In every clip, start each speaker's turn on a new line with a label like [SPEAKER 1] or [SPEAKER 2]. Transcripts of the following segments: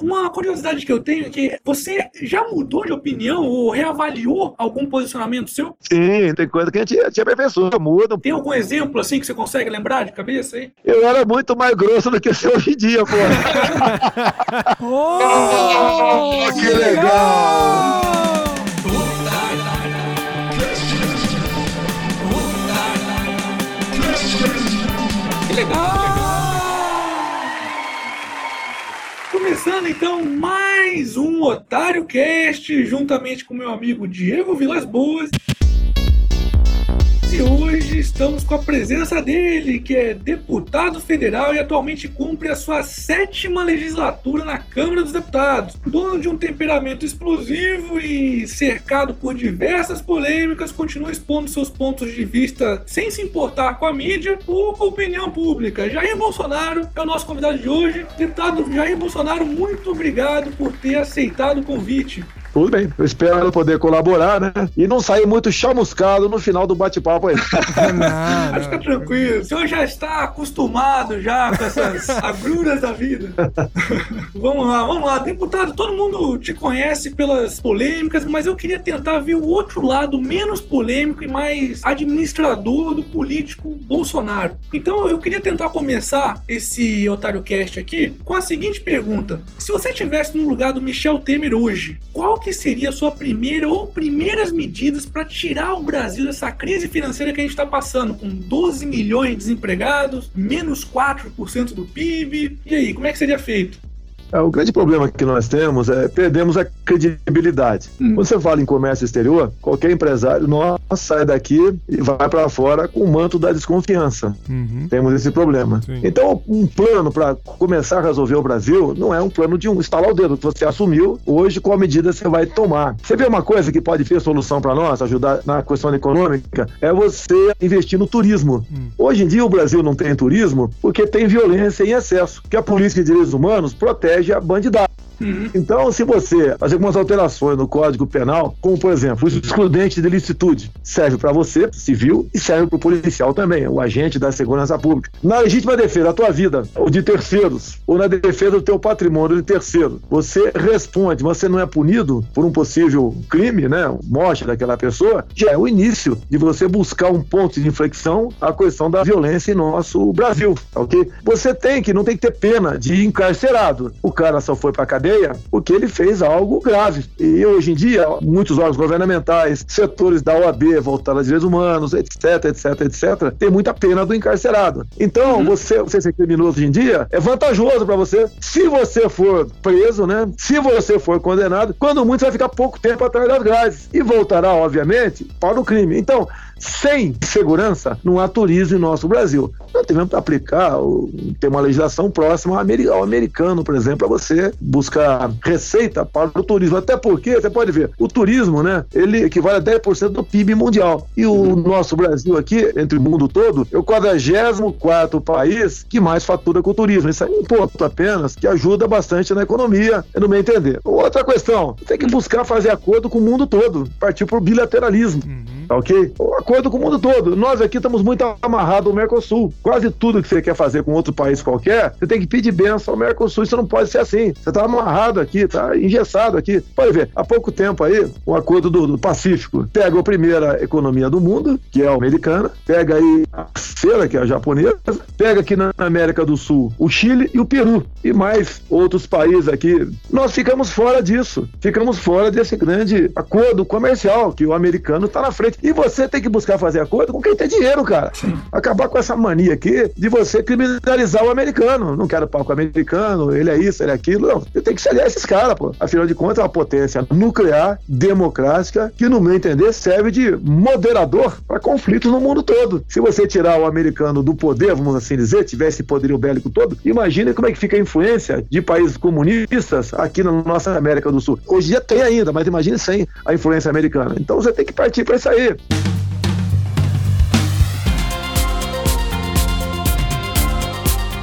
[SPEAKER 1] Uma curiosidade que eu tenho é que você já mudou de opinião ou reavaliou algum posicionamento seu?
[SPEAKER 2] Sim, tem coisa que a gente, a gente aperfeiçoa, muda.
[SPEAKER 1] Tem algum exemplo assim que você consegue lembrar de cabeça aí?
[SPEAKER 2] Eu era muito mais grosso do que você hoje em dia, pô.
[SPEAKER 3] oh,
[SPEAKER 2] que legal!
[SPEAKER 1] Que Começando então mais um Otário Cast, juntamente com meu amigo Diego Vilas Boas. E hoje estamos com a presença dele, que é deputado federal e atualmente cumpre a sua sétima legislatura na Câmara dos Deputados. Dono de um temperamento explosivo e cercado por diversas polêmicas, continua expondo seus pontos de vista sem se importar com a mídia ou com a opinião pública. Jair Bolsonaro é o nosso convidado de hoje. Deputado Jair Bolsonaro, muito obrigado por ter aceitado o convite.
[SPEAKER 2] Tudo bem, eu espero poder colaborar, né? E não sair muito chamuscado no final do bate-papo aí.
[SPEAKER 1] não, Fica tranquilo, o senhor já está acostumado já com essas agruras da vida. vamos lá, vamos lá. Deputado, todo mundo te conhece pelas polêmicas, mas eu queria tentar ver o outro lado menos polêmico e mais administrador do político Bolsonaro. Então eu queria tentar começar esse Otário Cast aqui com a seguinte pergunta. Se você estivesse no lugar do Michel Temer hoje, qual que seria a sua primeira ou primeiras medidas para tirar o Brasil dessa crise financeira que a gente está passando, com 12 milhões de desempregados, menos 4% do PIB? E aí, como é que seria feito?
[SPEAKER 2] É, o grande problema que nós temos é perdemos a credibilidade. Hum. Quando você fala em comércio exterior, qualquer empresário nosso sai daqui e vai para fora com o manto da desconfiança. Uhum. Temos esse problema. Sim. Então, um plano para começar a resolver o Brasil não é um plano de um estalar o dedo que você assumiu hoje qual medida você vai tomar. Você vê uma coisa que pode ser solução para nós, ajudar na questão econômica, é você investir no turismo. Hum. Hoje em dia o Brasil não tem turismo porque tem violência em excesso, que a polícia de direitos humanos protege protege a bandidagem. Uhum. Então, se você fazer algumas alterações no Código Penal, como por exemplo, o excludente de licitude, serve para você, civil, e serve para o policial também, o agente da segurança pública. Na legítima defesa da tua vida, ou de terceiros, ou na defesa do teu patrimônio de terceiro, você responde, você não é punido por um possível crime, né, morte daquela pessoa, já é o início de você buscar um ponto de inflexão a questão da violência em nosso Brasil, ok? Você tem que, não tem que ter pena de encarcerado. O cara só foi para cadeia cadeia porque ele fez algo grave. E hoje em dia, muitos órgãos governamentais, setores da OAB voltados a direitos humanos, etc, etc, etc, tem muita pena do encarcerado. Então, uhum. você, você ser criminoso hoje em dia é vantajoso para você. Se você for preso, né? Se você for condenado, quando muito, você vai ficar pouco tempo atrás das grades e voltará, obviamente, para o crime. Então, sem segurança, não há turismo em nosso Brasil. Nós tivemos que aplicar, ter uma legislação próxima ao americano, por exemplo, para você buscar receita para o turismo. Até porque, você pode ver, o turismo, né, ele equivale a 10% do PIB mundial. E o uhum. nosso Brasil aqui, entre o mundo todo, é o 44 país que mais fatura com o turismo. Isso é um ponto apenas que ajuda bastante na economia, no meu entender. Outra questão, tem que buscar fazer acordo com o mundo todo, partir para o bilateralismo. Uhum. Tá ok? Acordo com o mundo todo. Nós aqui estamos muito amarrados ao Mercosul. Quase tudo que você quer fazer com outro país qualquer, você tem que pedir benção ao Mercosul. Isso não pode ser assim. Você está amarrado aqui, está engessado aqui. Pode ver, há pouco tempo aí, o acordo do, do Pacífico pega a primeira economia do mundo, que é a americana, pega aí a terceira, que é a japonesa, pega aqui na América do Sul o Chile e o Peru, e mais outros países aqui. Nós ficamos fora disso. Ficamos fora desse grande acordo comercial que o americano está na frente. E você tem que buscar fazer acordo com quem tem dinheiro, cara. Sim. Acabar com essa mania aqui de você criminalizar o americano. Não quero pau com o americano, ele é isso, ele é aquilo. Não, você tem que se aliar esses caras, pô. Afinal de contas, é uma potência nuclear, democrática, que, no meu entender, serve de moderador para conflitos no mundo todo. Se você tirar o americano do poder, vamos assim dizer, tivesse poderio bélico todo, imagine como é que fica a influência de países comunistas aqui na nossa América do Sul. Hoje em dia tem ainda, mas imagine sem a influência americana. Então você tem que partir para isso aí. Молодці!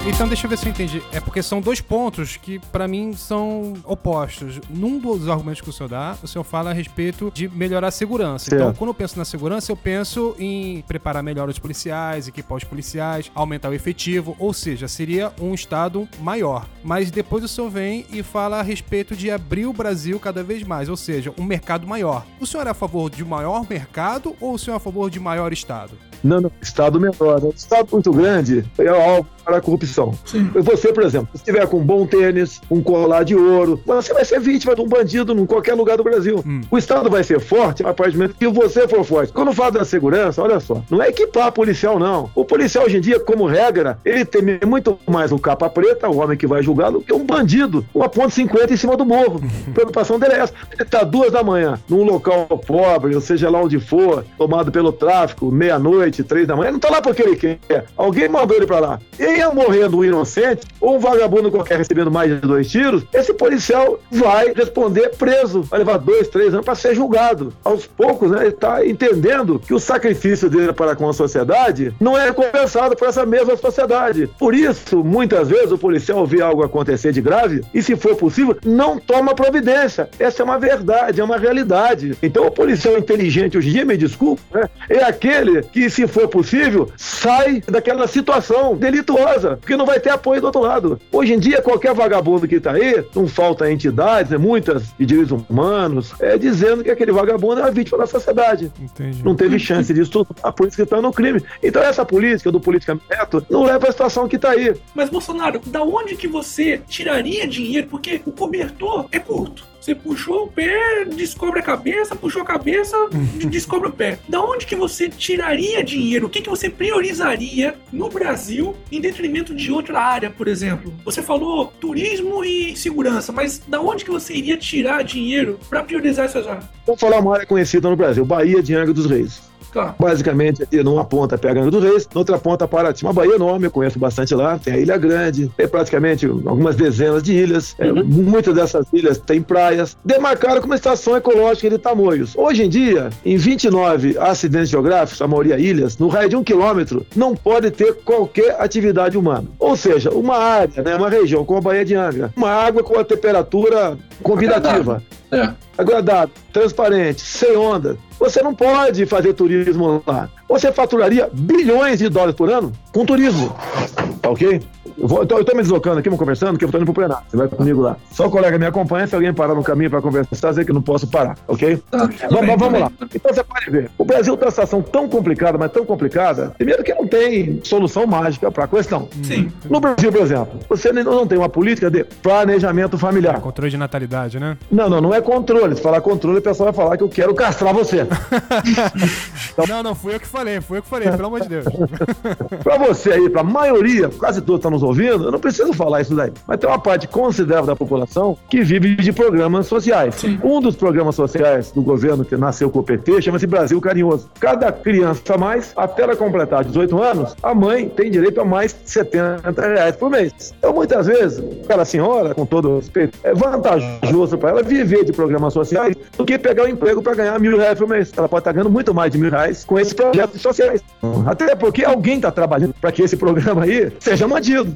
[SPEAKER 3] Então deixa eu ver se eu entendi. É porque são dois pontos que para mim são opostos. Num dos argumentos que o senhor dá, o senhor fala a respeito de melhorar a segurança. Então, quando eu penso na segurança, eu penso em preparar melhor os policiais, equipar os policiais, aumentar o efetivo, ou seja, seria um estado maior. Mas depois o senhor vem e fala a respeito de abrir o Brasil cada vez mais, ou seja, um mercado maior. O senhor é a favor de maior mercado ou o senhor é a favor de maior estado?
[SPEAKER 2] Não, não, estado menor. Estado muito grande é algo para a corrupção. Sim. Você, por exemplo, se estiver com um bom tênis, um colar de ouro, você vai ser vítima de um bandido em qualquer lugar do Brasil. Hum. O Estado vai ser forte a partir do momento que você for forte. Quando fala da segurança, olha só, não é equipar policial, não. O policial, hoje em dia, como regra, ele teme muito mais o capa preta, o homem que vai julgá-lo, que um bandido, uma ponte 50 em cima do morro. A preocupação dele é essa. Ele está duas da manhã, num local pobre, ou seja lá onde for, tomado pelo tráfico, meia-noite, três da manhã, ele não está lá porque ele quer. Alguém mandou ele para lá. E venha morrendo um inocente ou um vagabundo qualquer recebendo mais de dois tiros, esse policial vai responder preso, vai levar dois, três anos para ser julgado. Aos poucos, né, ele está entendendo que o sacrifício dele para com a sociedade não é compensado por essa mesma sociedade. Por isso, muitas vezes o policial vê algo acontecer de grave e, se for possível, não toma providência. Essa é uma verdade, é uma realidade. Então, o policial inteligente hoje em dia, me desculpe, né, é aquele que, se for possível, sai daquela situação delituosa porque não vai ter apoio do outro lado. Hoje em dia, qualquer vagabundo que está aí, não falta entidades, né, muitas de direitos humanos, é, dizendo que aquele vagabundo é a vítima da sociedade. Entendi. Não teve chance disso tudo, a polícia está no crime. Então essa política do politicamento não leva à situação que está aí.
[SPEAKER 1] Mas, Bolsonaro, da onde que você tiraria dinheiro? Porque o cobertor é curto. Você puxou o pé, descobre a cabeça, puxou a cabeça, descobre o pé. Da onde que você tiraria dinheiro? O que, que você priorizaria no Brasil em detrimento de outra área, por exemplo? Você falou turismo e segurança, mas da onde que você iria tirar dinheiro para priorizar essas áreas?
[SPEAKER 2] Vou falar uma área conhecida no Brasil, Bahia de Angra dos Reis. Tá. Basicamente, aqui numa ponta pega Angra dos Reis, na outra ponta Paraty. Uma Bahia enorme, eu conheço bastante lá. Tem a Ilha Grande, tem praticamente algumas dezenas de ilhas. É, uhum. É, muitas dessas ilhas têm praias. Demarcaram como estação ecológica de Tamoios. Hoje em dia, em 29 acidentes geográficos, a maioria ilhas, no raio de um quilômetro, não pode ter qualquer atividade humana. Ou seja, uma área, né, uma região como a Baía de Angra, uma água com a temperatura convidativa. É. Agradável, transparente, sem onda. Você não pode fazer turismo lá. Você faturaria bilhões de dólares por ano com turismo. Tá ok? Eu, vou, eu, tô, eu tô me deslocando aqui, vamos conversando, que eu tô indo pro plenário. Você vai comigo lá. Só o colega me acompanha, se alguém parar no caminho para conversar, dizer que não posso parar, ok? Tá, vamos, bem, vamos lá. Então você pode ver. O Brasil tem uma situação tão complicada, mas tão complicada, primeiro que não tem solução mágica para a questão. Sim. No Brasil, por exemplo, você não tem uma política de planejamento familiar. É
[SPEAKER 3] controle de natalidade, né?
[SPEAKER 2] Não, não, não é controle. Se falar controle, o pessoal vai falar que eu quero castrar você.
[SPEAKER 3] então... Não, não, fui eu que falei, fui eu que falei, pelo amor de Deus.
[SPEAKER 2] para você aí, para a maioria, quase todos estão nos ouvindo, eu não preciso falar isso daí. Mas tem uma parte considerável da população que vive de programas sociais. Sim. Um dos programas sociais do governo que nasceu com o PT chama-se Brasil Carinhoso. Cada criança a mais, até ela completar 18 anos, a mãe tem direito a mais 70 reais por mês. Então, muitas vezes, aquela senhora, com todo respeito, é vantajoso para ela viver de programas sociais do que pegar um emprego para ganhar mil reais por mês. Ela pode estar ganhando muito mais de mil reais com esses projetos sociais. Até porque alguém está trabalhando para que esse programa aí seja mantido.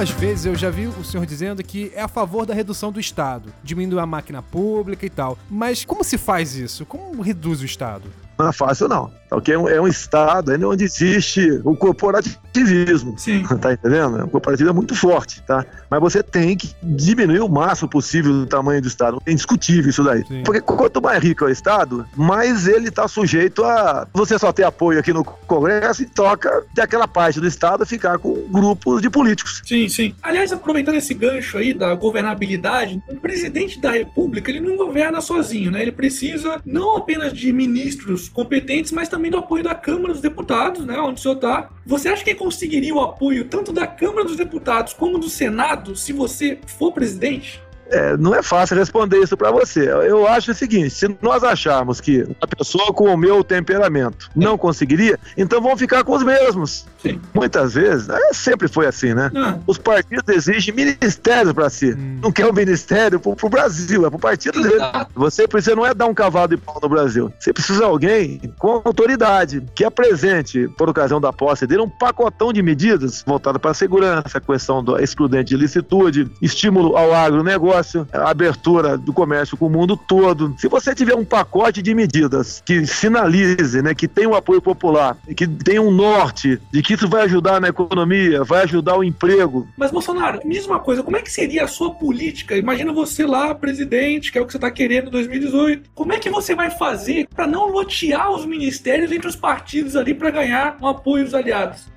[SPEAKER 3] Algumas vezes eu já vi o senhor dizendo que é a favor da redução do Estado, diminuir a máquina pública e tal. Mas como se faz isso? Como reduz o Estado?
[SPEAKER 2] Não é fácil, não. Okay? É, um, é um Estado ainda onde existe o corporativismo. Sim. Tá entendendo? O corporativismo é muito forte, tá? Mas você tem que diminuir o máximo possível o tamanho do Estado. É indiscutível isso daí. Sim. Porque quanto mais rico é o Estado, mais ele está sujeito a você só ter apoio aqui no Congresso e toca daquela parte do Estado ficar com grupos de políticos.
[SPEAKER 1] Sim, sim. Aliás, aproveitando esse gancho aí da governabilidade, o presidente da República ele não governa sozinho, né? Ele precisa não apenas de ministros competentes, mas também do apoio da Câmara dos Deputados, né, onde o senhor está. Você acha que conseguiria o apoio tanto da Câmara dos Deputados como do Senado se você for presidente?
[SPEAKER 2] É, não é fácil responder isso para você. Eu acho o seguinte: se nós acharmos que uma pessoa com o meu temperamento não conseguiria, então vamos ficar com os mesmos. Sim. Muitas vezes, é, sempre foi assim, né? Ah. Os partidos exigem ministérios para si. Hum. Não quer um ministério pro, pro Brasil, é pro partido dele. Você precisa não é dar um cavalo de pau no Brasil. Você precisa de alguém com autoridade, que apresente, por ocasião da posse dele, um pacotão de medidas voltado para a segurança, a questão do excludente de licitude, estímulo ao agronegócio, abertura do comércio com o mundo todo. Se você tiver um pacote de medidas que sinalize, né, que tem um apoio popular, que tem um norte de que isso vai ajudar na economia, vai ajudar o emprego.
[SPEAKER 1] Mas, Bolsonaro, mesma coisa, como é que seria a sua política? Imagina você lá, presidente, que é o que você está querendo em 2018. Como é que você vai fazer para não lotear os ministérios entre os partidos ali para ganhar um apoio dos aliados?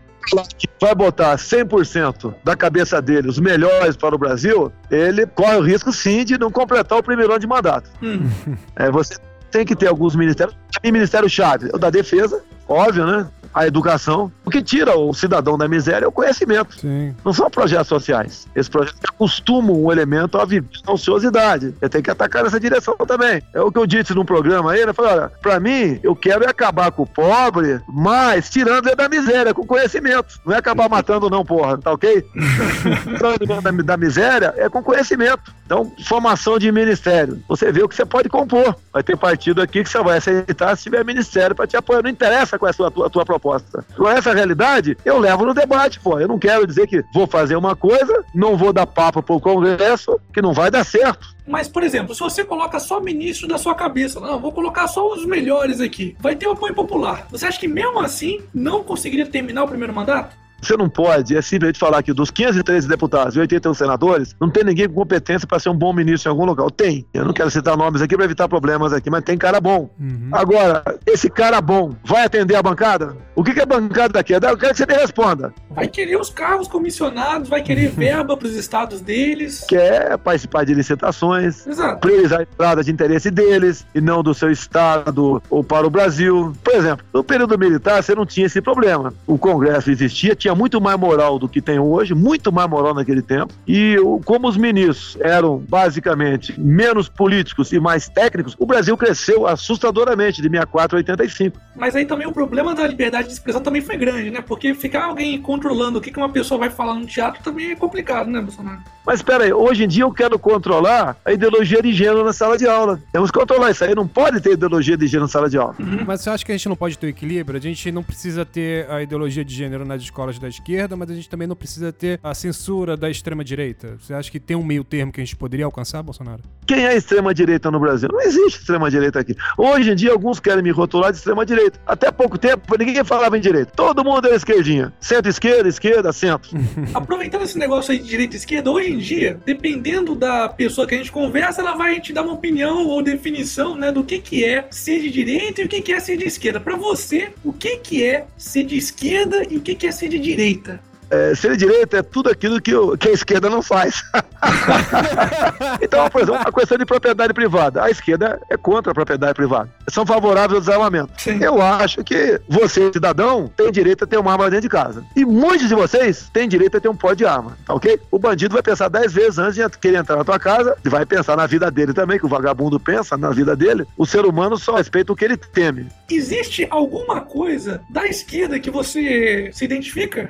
[SPEAKER 2] Vai botar 100% da cabeça dele os melhores para o Brasil, ele corre o risco sim de não completar o primeiro ano de mandato. Hum. É, você tem que ter alguns ministérios. Ministério-chave, o da defesa, óbvio, né? A educação. O que tira o cidadão da miséria é o conhecimento. Sim. Não são projetos sociais. Esse projeto acostuma um elemento a viver na ociosidade. Você tem que atacar nessa direção também. É o que eu disse num programa aí, né? Eu falei, olha, pra mim, eu quero é acabar com o pobre, mas tirando ele da miséria, com conhecimento. Não é acabar matando não, porra, tá ok? tirando da, da miséria é com conhecimento. Então, formação de ministério. Você vê o que você pode compor. Vai ter partido aqui que você vai aceitar se tiver ministério para te apoiar. Não interessa qual é a sua, a tua, a proposta. Com essa realidade, eu levo no debate, pô. Eu não quero dizer que vou fazer uma coisa, não vou dar papo pro Congresso, que não vai dar certo.
[SPEAKER 1] Mas, por exemplo, se você coloca só ministro da sua cabeça, não, vou colocar só os melhores aqui, vai ter o apoio popular. Você acha que mesmo assim não conseguiria terminar o primeiro mandato?
[SPEAKER 2] Você não pode, é simplesmente falar que dos 513 deputados e 81 senadores, não tem ninguém com competência para ser um bom ministro em algum local. Tem. Eu não quero citar nomes aqui para evitar problemas aqui, mas tem cara bom. Uhum. Agora, esse cara bom vai atender a bancada? O que, que a bancada quer? Eu quero que você me responda.
[SPEAKER 1] Vai querer os carros comissionados, vai querer verba para os estados deles.
[SPEAKER 2] Quer participar de licitações, Exato. priorizar a entrada de interesse deles e não do seu estado ou para o Brasil. Por exemplo, no período militar você não tinha esse problema. O Congresso existia, tinha tinha muito mais moral do que tem hoje, muito mais moral naquele tempo. E como os ministros eram basicamente menos políticos e mais técnicos, o Brasil cresceu assustadoramente de 64 a 85.
[SPEAKER 1] Mas aí também o problema da liberdade de expressão também foi grande, né? Porque ficar alguém controlando o que uma pessoa vai falar no teatro também é complicado, né, Bolsonaro?
[SPEAKER 2] Mas espera aí, hoje em dia eu quero controlar a ideologia de gênero na sala de aula. Temos que controlar isso aí, não pode ter ideologia de gênero na sala de aula.
[SPEAKER 3] Uhum. Mas você acha que a gente não pode ter equilíbrio? A gente não precisa ter a ideologia de gênero nas escolas da esquerda, mas a gente também não precisa ter a censura da extrema-direita. Você acha que tem um meio termo que a gente poderia alcançar, Bolsonaro?
[SPEAKER 2] Quem é extrema-direita no Brasil? Não existe extrema-direita aqui. Hoje em dia, alguns querem me rotular de extrema-direita. Até pouco tempo, ninguém falava em direita. Todo mundo era esquerdinha. Centro-esquerda, esquerda, centro.
[SPEAKER 1] Aproveitando esse negócio aí de direita e esquerda, hoje em dia, dependendo da pessoa que a gente conversa, ela vai te dar uma opinião ou definição né, do que, que é ser de direita e o que, que é ser de esquerda. Para você, o que, que é ser de esquerda e o que, que é ser de direita?
[SPEAKER 2] direita é, ser direita é tudo aquilo que, o, que a esquerda não faz. então, por exemplo, a questão de propriedade privada. A esquerda é contra a propriedade privada. São favoráveis ao desarmamento. Sim. Eu acho que você, cidadão, tem direito a ter uma arma dentro de casa. E muitos de vocês têm direito a ter um pó de arma, tá ok? O bandido vai pensar dez vezes antes de querer entrar na tua casa e vai pensar na vida dele também, que o vagabundo pensa na vida dele. O ser humano só respeita o que ele teme.
[SPEAKER 1] Existe alguma coisa da esquerda que você se identifica?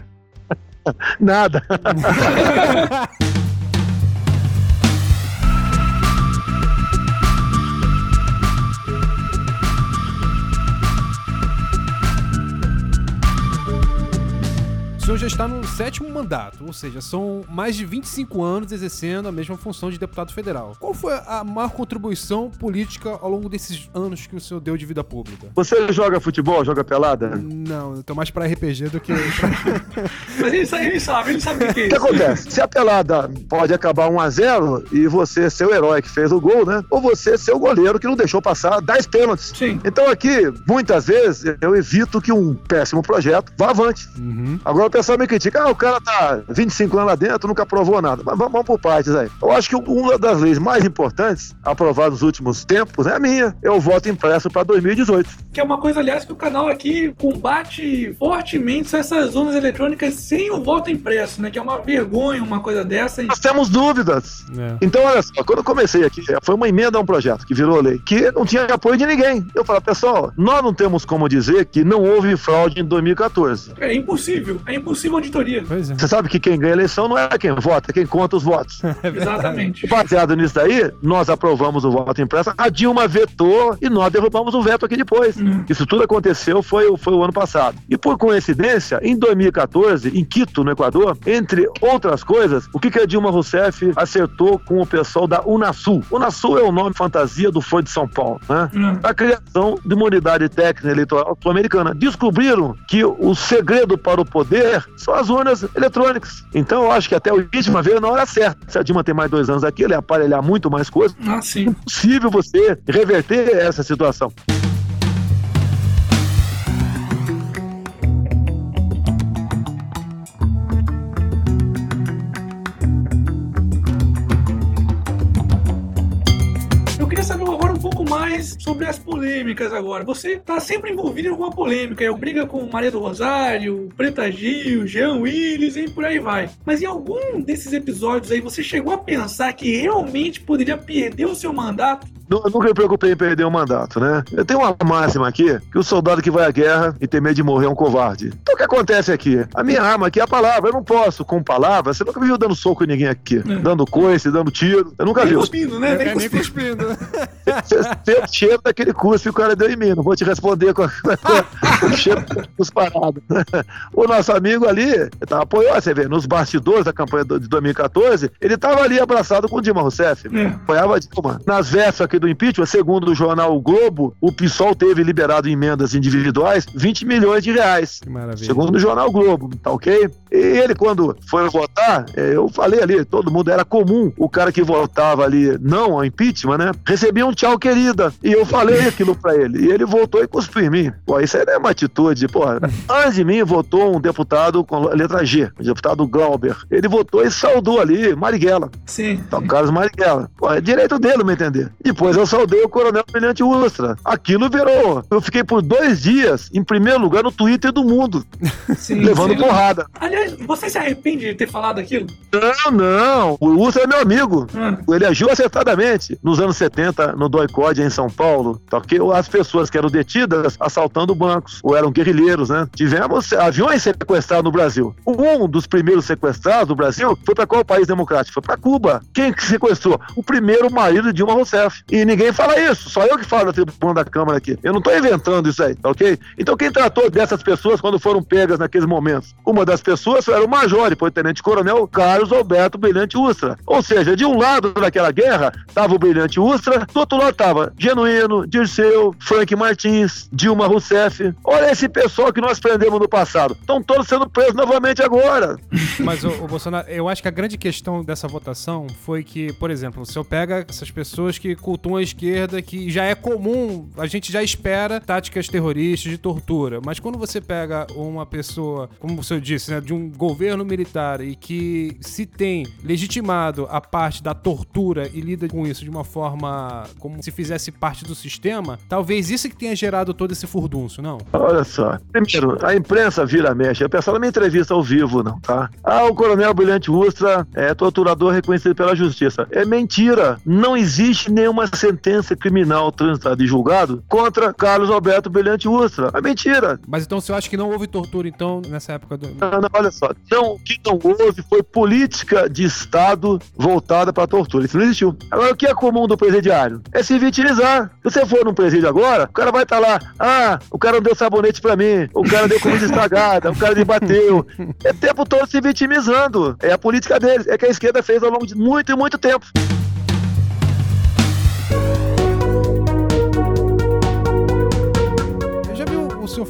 [SPEAKER 2] Nada.
[SPEAKER 3] O senhor já está no sétimo mandato, ou seja, são mais de 25 anos exercendo a mesma função de deputado federal. Qual foi a maior contribuição política ao longo desses anos que o senhor deu de vida pública?
[SPEAKER 2] Você joga futebol, joga pelada?
[SPEAKER 3] Não, eu tô mais pra RPG do que. Pra...
[SPEAKER 1] Mas ele sabe, ele sabe, ele sabe o que é
[SPEAKER 2] isso. O que acontece? Se a pelada pode acabar 1x0 e você ser o herói que fez o gol, né? Ou você ser o goleiro que não deixou passar 10 pênaltis. Sim. Então aqui, muitas vezes, eu evito que um péssimo projeto vá avante. Uhum. Agora, pessoal me critica, ah, o cara tá 25 anos lá dentro, nunca aprovou nada. Mas vamos por partes aí. Eu acho que uma das leis mais importantes aprovadas nos últimos tempos é a minha. É o voto impresso para 2018.
[SPEAKER 1] Que é uma coisa, aliás, que o canal aqui combate fortemente essas zonas eletrônicas sem o voto impresso, né? Que é uma vergonha uma coisa dessa.
[SPEAKER 2] Nós temos dúvidas. É. Então, olha só, quando eu comecei aqui, foi uma emenda a um projeto que virou lei, que não tinha apoio de ninguém. Eu falei, pessoal, nós não temos como dizer que não houve fraude em 2014.
[SPEAKER 1] É impossível. É impossível auditoria. É.
[SPEAKER 2] Você sabe que quem ganha a eleição não é quem vota, é quem conta os votos.
[SPEAKER 1] É Exatamente.
[SPEAKER 2] Baseado nisso daí, nós aprovamos o voto impresso, a Dilma vetou e nós derrubamos o veto aqui depois. Hum. Isso tudo aconteceu foi, foi o ano passado. E por coincidência, em 2014, em Quito, no Equador, entre outras coisas, o que, que a Dilma Rousseff acertou com o pessoal da Unasul? Unasul é o nome fantasia do Foro de São Paulo, né? Hum. A criação de uma unidade técnica eleitoral sul-americana. Descobriram que o segredo para o poder são as urnas eletrônicas. Então eu acho que até o impeachment veio na hora certa. Se a Dilma tem mais dois anos aqui, ele ia aparelhar muito mais coisas.
[SPEAKER 1] Ah, sim. É
[SPEAKER 2] impossível você reverter essa situação.
[SPEAKER 1] Mais sobre as polêmicas agora. Você tá sempre envolvido em alguma polêmica. Eu briga com Maria do Rosário, Preta Gil, Jean Willis e por aí vai. Mas em algum desses episódios aí, você chegou a pensar que realmente poderia perder o seu mandato?
[SPEAKER 2] Eu nunca me preocupei em perder um mandato, né? Eu tenho uma máxima aqui, que o soldado que vai à guerra e tem medo de morrer é um covarde. Então o que acontece aqui? A minha arma aqui é a palavra. Eu não posso, com palavras, você nunca me viu dando soco em ninguém aqui. É. Dando coice, dando tiro. Eu nunca
[SPEAKER 1] nem
[SPEAKER 2] vi.
[SPEAKER 1] Cuspindo, né? Nem, nem cuspindo.
[SPEAKER 2] Você cheiro daquele cuspe que o cara deu em mim. Não vou te responder com, com o cheiro dos parados. O nosso amigo ali, tava apoiando, você vê, nos bastidores da campanha de 2014, ele tava ali abraçado com o Dilma Rousseff. É. Apoiava Dilma. Nas vésperas aqui do impeachment, segundo o jornal o Globo, o PSOL teve liberado emendas individuais 20 milhões de reais. Que maravilha. Segundo o jornal Globo, tá ok? E ele, quando foi votar, é, eu falei ali, todo mundo, era comum o cara que votava ali não ao impeachment, né? Recebia um tchau querida. E eu falei aquilo pra ele. E ele voltou e cuspiu em mim. Pô, isso aí não é uma atitude, pô. Antes de mim votou um deputado com letra G, o deputado Glauber. Ele votou e saudou ali Marighella.
[SPEAKER 1] Sim.
[SPEAKER 2] Então, Carlos Marighella. Pô, é direito dele, me entender. Depois depois eu saudei o Coronel Brilhante Ustra. Aquilo virou. Eu fiquei por dois dias em primeiro lugar no Twitter do mundo. Sim, levando sim. porrada.
[SPEAKER 1] Aliás, você se arrepende de ter falado aquilo?
[SPEAKER 2] Não, não. O Ustra é meu amigo. Ah. Ele agiu acertadamente. Nos anos 70, no Doicode em São Paulo, tá ok? As pessoas que eram detidas assaltando bancos, ou eram guerrilheiros, né? Tivemos aviões sequestrados no Brasil. Um dos primeiros sequestrados no Brasil foi para qual país democrático? Foi para Cuba. Quem sequestrou? O primeiro marido de Dilma Rousseff. E ninguém fala isso, só eu que falo da tribuna da Câmara aqui. Eu não estou inventando isso aí, tá ok? Então quem tratou dessas pessoas quando foram pegas naqueles momentos? Uma das pessoas era o major, depois o tenente-coronel Carlos Alberto Brilhante Ustra. Ou seja, de um lado daquela guerra estava o Brilhante Ustra, do outro lado estava Genuíno, Dirceu, Frank Martins, Dilma Rousseff. Olha esse pessoal que nós prendemos no passado. Estão todos sendo presos novamente agora.
[SPEAKER 3] Mas, o, Bolsonaro, eu acho que a grande questão dessa votação foi que, por exemplo, o senhor pega essas pessoas que cultuam a esquerda que já é comum, a gente já espera táticas terroristas de tortura. Mas quando você pega uma pessoa, como o senhor disse, né, de um governo militar e que se tem legitimado a parte da tortura e lida com isso de uma forma como se fizesse parte do sistema, talvez isso que tenha gerado todo esse furdunço, não?
[SPEAKER 2] Olha só. Primeiro, a imprensa vira mexe. A pessoa não me entrevista ao vivo, não, tá? Ah, o coronel Brilhante Ustra é torturador reconhecido pela justiça. É mentira. Não existe nenhuma sentença criminal transitada e julgado contra Carlos Alberto Brilhante Ustra. É mentira.
[SPEAKER 3] Mas então você acha que não houve tortura, então, nessa época do.
[SPEAKER 2] Não, não, olha só. Não, o que não houve foi política de Estado voltada para a tortura. Isso não existiu. Agora, o que é comum do presidiário? É se vitimizar. Se você for num presídio agora, o cara vai estar tá lá. Ah, o cara não deu sabonete para mim. O cara deu comida estragada. o cara me bateu. É o tempo todo se vitimizando. É a política deles. É que a esquerda fez ao longo de muito e muito tempo.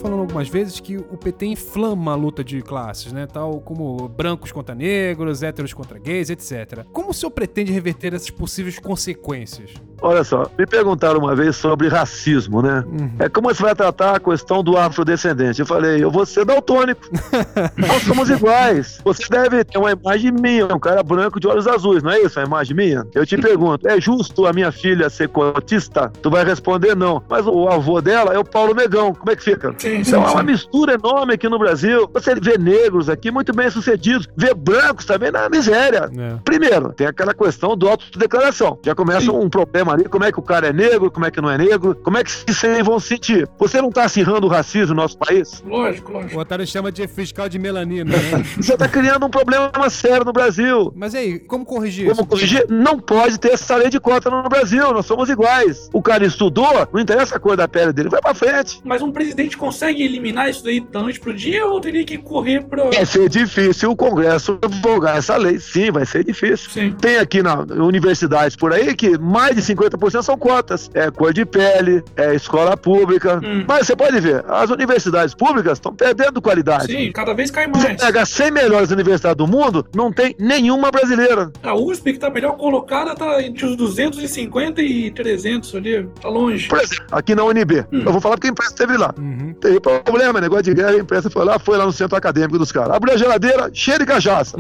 [SPEAKER 3] Falando algumas vezes que o PT inflama a luta de classes, né? Tal como brancos contra negros, héteros contra gays, etc. Como o senhor pretende reverter essas possíveis consequências?
[SPEAKER 2] Olha só, me perguntaram uma vez sobre racismo, né? Uhum. É como você vai tratar a questão do afrodescendente? Eu falei, eu vou ser daltônico. Nós somos iguais. Você deve ter uma imagem minha, um cara branco de olhos azuis, não é isso? A imagem minha? Eu te pergunto, é justo a minha filha ser cotista? Tu vai responder não. Mas o avô dela é o Paulo Negão. Como é que fica? Sim, então é uma mistura enorme aqui no Brasil. Você vê negros aqui muito bem sucedidos, vê brancos também na miséria. É. Primeiro, tem aquela questão do autodeclaração. Já começa Sim. um problema ali, como é que o cara é negro, como é que não é negro, como é que se vão sentir. Você não está acirrando o racismo no nosso país?
[SPEAKER 3] Lógico, lógico. O Otário chama de fiscal de melanina, né?
[SPEAKER 2] Você está criando um problema sério no Brasil.
[SPEAKER 3] Mas aí, como corrigir
[SPEAKER 2] como isso? Como corrigir? Não pode ter essa lei de cota no Brasil, nós somos iguais. O cara estudou, não interessa a cor da pele dele, vai pra frente.
[SPEAKER 1] Mas um presidente consegue eliminar isso daí da noite pro dia ou teria que correr pro...
[SPEAKER 2] Vai ser difícil o Congresso divulgar essa lei, sim, vai ser difícil. Sim. Tem aqui na universidades por aí que mais de 50% são cotas. É cor de pele, é escola pública. Hum. Mas você pode ver, as universidades públicas estão perdendo qualidade.
[SPEAKER 1] Sim, cada vez cai mais. Você
[SPEAKER 2] pega 100 melhores universidades do mundo, não tem nenhuma brasileira.
[SPEAKER 1] A USP, que tá melhor colocada, tá entre os 250 e 300 ali. Tá longe. Por
[SPEAKER 2] exemplo, aqui na UNB. Hum. Eu vou falar porque a imprensa esteve lá. Uhum. Tem problema, negócio de guerra, a imprensa foi lá, foi lá no centro acadêmico dos caras. Abriu a geladeira, cheia de cachaça.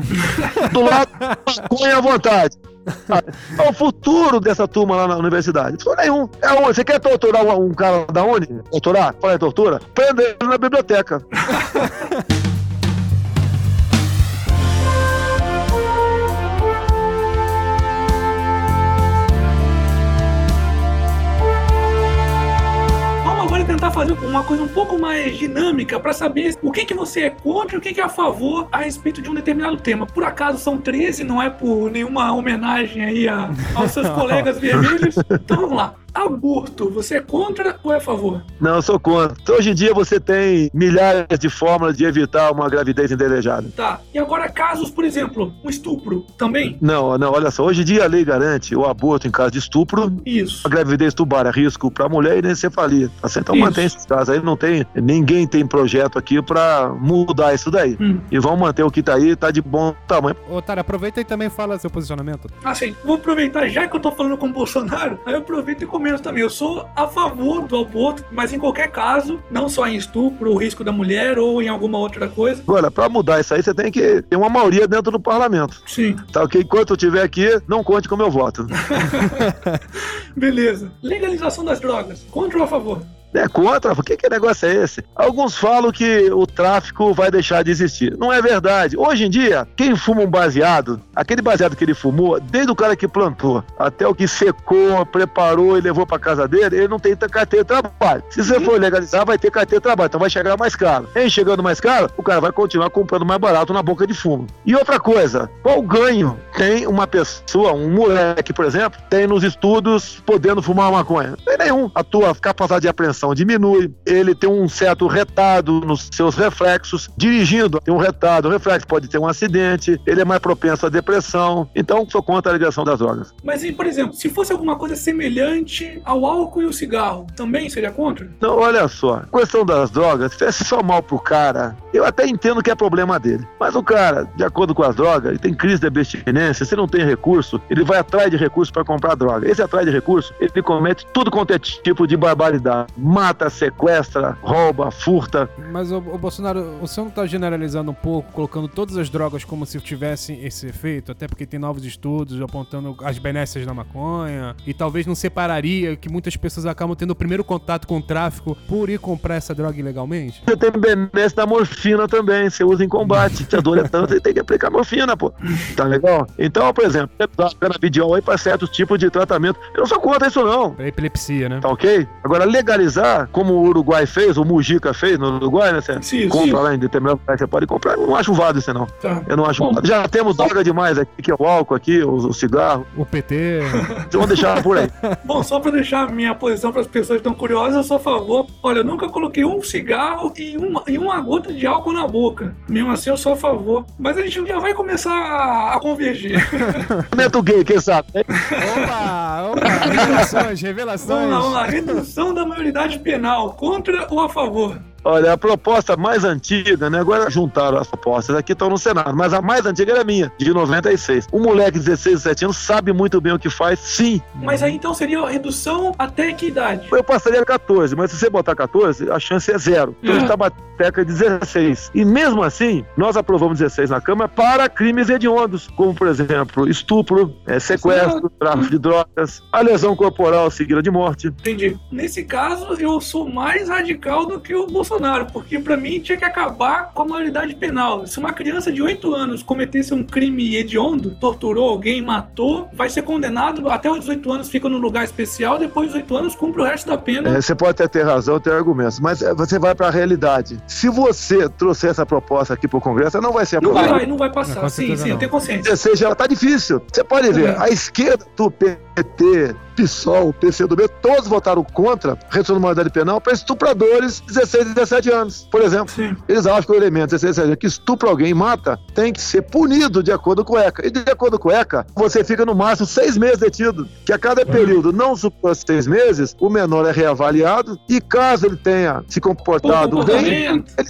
[SPEAKER 2] do lado, maconha à vontade. É o futuro dessa turma lá na universidade. Não nenhum. É um, você quer torturar um, um cara da Uni? Torturar? Fala tortura? Prende ele na biblioteca.
[SPEAKER 1] tentar fazer uma coisa um pouco mais dinâmica para saber o que, que você é contra e o que, que é a favor a respeito de um determinado tema. Por acaso são 13, não é por nenhuma homenagem aí a, aos seus colegas vermelhos. Então vamos lá aborto, você é contra ou é a favor?
[SPEAKER 2] Não, eu sou contra. Hoje em dia você tem milhares de formas de evitar uma gravidez indesejada.
[SPEAKER 1] Tá. E agora casos, por exemplo, um estupro também?
[SPEAKER 2] Não, não, olha só. Hoje em dia a lei garante o aborto em caso de estupro.
[SPEAKER 1] Isso.
[SPEAKER 2] A gravidez tubar é risco para a mulher e nem encefalia. Tá certo? Então isso. mantém esses casos aí. Não tem, ninguém tem projeto aqui para mudar isso daí. Hum. E vão manter o que tá aí, tá de bom tamanho.
[SPEAKER 3] Otário, aproveita e também fala seu posicionamento.
[SPEAKER 1] Ah, sim. Vou aproveitar, já que eu tô falando com o Bolsonaro, aí eu aproveito e comento também. Eu sou a favor do aborto, mas em qualquer caso, não só em estupro, o risco da mulher ou em alguma outra coisa.
[SPEAKER 2] Agora, para mudar isso aí, você tem que ter uma maioria dentro do parlamento.
[SPEAKER 1] Sim.
[SPEAKER 2] Tá ok? Enquanto eu estiver aqui, não conte com o meu voto.
[SPEAKER 1] Beleza. Legalização das drogas. Contra ou a favor?
[SPEAKER 2] É contra? O que, que negócio é esse? Alguns falam que o tráfico vai deixar de existir. Não é verdade. Hoje em dia, quem fuma um baseado, aquele baseado que ele fumou, desde o cara que plantou até o que secou, preparou e levou para casa dele, ele não tem carteira de trabalho. Se você for legalizar, vai ter carteira de trabalho, então vai chegar mais caro. Em chegando mais caro, o cara vai continuar comprando mais barato na boca de fumo. E outra coisa, qual ganho tem uma pessoa, um moleque, por exemplo, tem nos estudos podendo fumar maconha? Tem nenhum. A tua capacidade de apreensão diminui, ele tem um certo retado nos seus reflexos, dirigindo tem um retado, o reflexo pode ter um acidente, ele é mais propenso à depressão, então sou contra a ligação das drogas.
[SPEAKER 1] Mas, por exemplo, se fosse alguma coisa semelhante ao álcool e o cigarro, também seria contra?
[SPEAKER 2] Não, olha só, a questão das drogas, se fizesse só mal pro cara, eu até entendo que é problema dele, mas o cara, de acordo com as drogas, ele tem crise de abstinência, se não tem recurso, ele vai atrás de recurso para comprar droga. Esse atrás de recurso, ele comete tudo quanto é tipo de barbaridade mata, sequestra, rouba, furta.
[SPEAKER 3] Mas o, Bolsonaro, o senhor não está generalizando um pouco, colocando todas as drogas como se tivessem esse efeito, até porque tem novos estudos apontando as benécias da maconha, e talvez não separaria que muitas pessoas acabam tendo o primeiro contato com o tráfico por ir comprar essa droga ilegalmente?
[SPEAKER 2] Você tem benécia da morfina também, você usa em combate. Se a dor é tanto, você tem que aplicar morfina, pô. Tá legal? Então, por exemplo, você dá canabidiol aí para certos tipos de tratamento. Eu não sou contra isso, não.
[SPEAKER 3] Pra epilepsia, né?
[SPEAKER 2] Tá ok? Agora, legalizar como o Uruguai fez, o Mujica fez no Uruguai, né? Você sim, compra sim. lá em determinado lugar, você pode comprar. Eu não acho válido isso, não. Tá. Eu não acho válido. Já temos droga demais aqui, que é o álcool aqui, o, o cigarro.
[SPEAKER 3] O PT.
[SPEAKER 2] Vamos deixar por aí.
[SPEAKER 1] Bom, só pra deixar minha posição para as pessoas que estão curiosas, eu sou a favor. Olha, eu nunca coloquei um cigarro e uma, e uma gota de álcool na boca. Mesmo assim, eu sou a favor. Mas a gente já vai começar a, a convergir.
[SPEAKER 2] Meto gay, quem sabe?
[SPEAKER 3] Opa, opa, revelações, revelações.
[SPEAKER 1] Vamos lá, vamos lá. Redução da maioridade penal, contra ou a favor?
[SPEAKER 2] Olha, a proposta mais antiga, né? Agora juntaram as propostas aqui, estão no Senado, mas a mais antiga era minha, de 96. O moleque de 16, 17 anos sabe muito bem o que faz, sim.
[SPEAKER 1] Mas aí então seria a redução até que idade?
[SPEAKER 2] Eu passaria 14, mas se você botar 14, a chance é zero. Então a gente tá bateca 16. E mesmo assim, nós aprovamos 16 na Câmara para crimes hediondos, como por exemplo, estupro, é, sequestro, tráfico de drogas, a lesão corporal seguida de morte.
[SPEAKER 1] Entendi. Nesse caso, eu sou mais radical do que o Bolsonaro, porque para mim tinha que acabar com a maioridade penal. Se uma criança de 8 anos cometesse um crime hediondo, torturou alguém, matou, vai ser condenado até os 18 anos, fica no lugar especial, depois dos 18 anos cumpre o resto da pena.
[SPEAKER 2] É, você pode até ter razão, ter argumentos, mas é, você vai para a realidade. Se você trouxer essa proposta aqui para o Congresso, não vai ser
[SPEAKER 1] aprovada. Não vai, não vai passar. Não, sim, sim, não. eu tenho consciência.
[SPEAKER 2] Ou seja, tá difícil. Você pode ver, é. a esquerda do PT, PSOL, PCdoB, todos votaram contra a redução da maioridade penal para estupradores de 16 e 17 anos, por exemplo. Sim. Eles acham que o elemento 16 e 17 anos que estupra alguém e mata tem que ser punido de acordo com o ECA. E de acordo com o ECA, você fica no máximo seis meses detido, que a cada período não supera seis meses, o menor é reavaliado e caso ele tenha se comportado bem, ele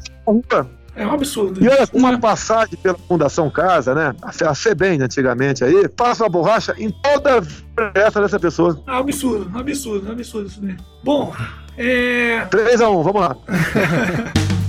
[SPEAKER 1] é um absurdo. E
[SPEAKER 2] olha, uma passagem pela Fundação Casa, né? A FEBEM, antigamente aí, passa a borracha em toda a peça dessa pessoa.
[SPEAKER 1] É um absurdo, um absurdo, um absurdo isso daí. Bom, é.
[SPEAKER 2] 3x1, vamos lá.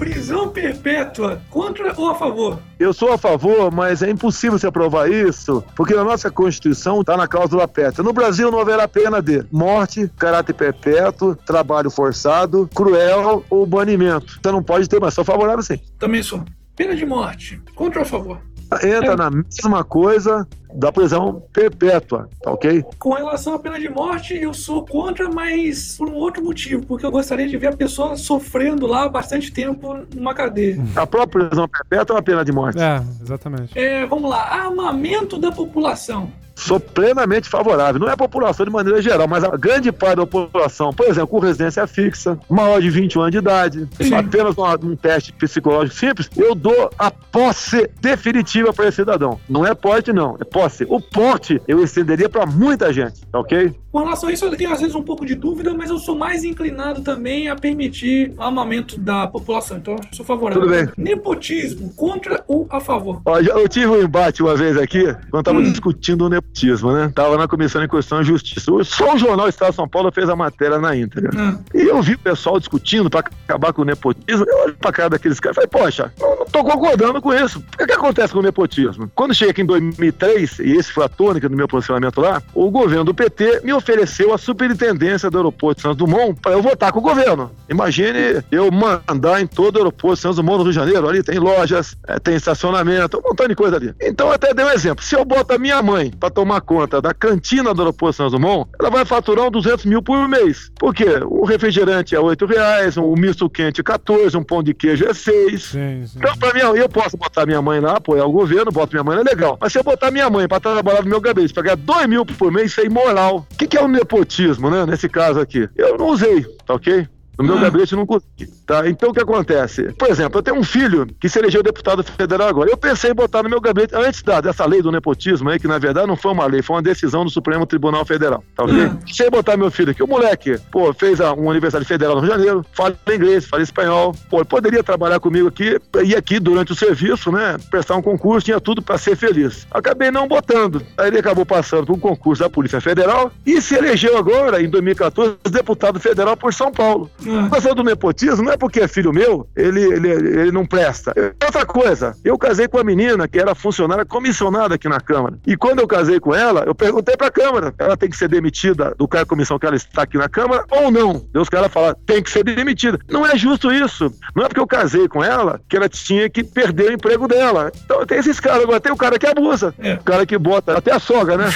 [SPEAKER 1] prisão perpétua, contra ou a favor?
[SPEAKER 2] Eu sou a favor, mas é impossível se aprovar isso, porque na nossa Constituição está na cláusula pétrea. No Brasil não haverá pena de morte, caráter perpétuo, trabalho forçado, cruel ou banimento. Você não pode ter, mas sou favorável sim.
[SPEAKER 1] Também sou. Pena de morte, contra ou a favor?
[SPEAKER 2] Entra é. na mesma coisa da prisão perpétua, tá ok?
[SPEAKER 1] Com relação à pena de morte, eu sou contra, mas por um outro motivo, porque eu gostaria de ver a pessoa sofrendo lá bastante tempo numa cadeia.
[SPEAKER 2] A própria prisão perpétua é uma pena de morte.
[SPEAKER 3] É, exatamente.
[SPEAKER 1] É, vamos lá, armamento da população
[SPEAKER 2] sou plenamente favorável. Não é a população de maneira geral, mas a grande parte da população, por exemplo, com residência fixa, maior de 21 anos de idade, Sim. apenas um, um, teste psicológico simples, eu dou a posse definitiva para esse cidadão. Não é porte, não, é posse. O porte eu estenderia para muita gente, tá ok?
[SPEAKER 1] Com relação a isso, eu tenho às vezes um pouco de dúvida, mas eu sou mais inclinado também a permitir o armamento da população. Então, sou favorável.
[SPEAKER 2] Tudo bem.
[SPEAKER 1] Nepotismo, contra ou a favor?
[SPEAKER 2] Ó, eu tive um embate uma vez aqui, quando estava hum. discutindo o nepotismo, né? Tava na Comissão de Constituição e Justiça. Só o jornal Estado de São Paulo fez a matéria na íntegra. Hum. E eu vi o pessoal discutindo para acabar com o nepotismo. Eu olhei pra cara daqueles caras e falei, poxa, eu não tô concordando com isso. O que, que acontece com o nepotismo? Quando cheguei aqui em 2003, e esse foi a tônica do meu posicionamento lá, o governo do PT me ofereceu a superintendência do aeroporto de Santos Dumont para eu votar com o governo. Imagine eu mandar em todo o aeroporto de Santos Dumont, no Rio de Janeiro, ali tem lojas, é, tem estacionamento, um montão de coisa ali. Então até dei um exemplo. Se eu boto a minha mãe para tomar conta da cantina do aeroporto Santos Dumont, ela vai faturar uns 200 mil por mês. Por quê? O refrigerante é 8 reais, o misto quente 14, um pão de queijo é 6. Sim, sim. Então, para mim, eu posso botar minha mãe lá, apoiar o governo, boto minha mãe, é legal. Mas se eu botar minha mãe para trabalhar no meu gabinete, pagar 2 mil por mês, isso é imoral. O que, que é o nepotismo, né? Nesse caso aqui. Eu não usei, tá ok? No meu ah. gabinete não consegui. Tá? Então o que acontece? Por exemplo, eu tenho um filho que se elegeu deputado federal agora. Eu pensei em botar no meu gabinete, antes da, dessa lei do nepotismo aí, que na verdade não foi uma lei, foi uma decisão do Supremo Tribunal Federal. Tá ok? Ah. Pensei em botar meu filho aqui. O moleque, pô, fez a, um aniversário federal no Rio de Janeiro, fala inglês, fala espanhol. Pô, poderia trabalhar comigo aqui, e aqui durante o serviço, né? Prestar um concurso, tinha tudo para ser feliz. Acabei não botando. Aí ele acabou passando por um concurso da Polícia Federal e se elegeu agora, em 2014, deputado federal por São Paulo. A questão do nepotismo não é porque é filho meu, ele, ele, ele não presta. Outra coisa, eu casei com a menina que era funcionária comissionada aqui na Câmara. E quando eu casei com ela, eu perguntei pra Câmara, ela tem que ser demitida do cargo de comissão que ela está aqui na Câmara ou não? Deus que ela fala, tem que ser demitida. Não é justo isso. Não é porque eu casei com ela que ela tinha que perder o emprego dela. Então tem esses caras, agora tem o cara que abusa. É. O cara que bota até a sogra, né?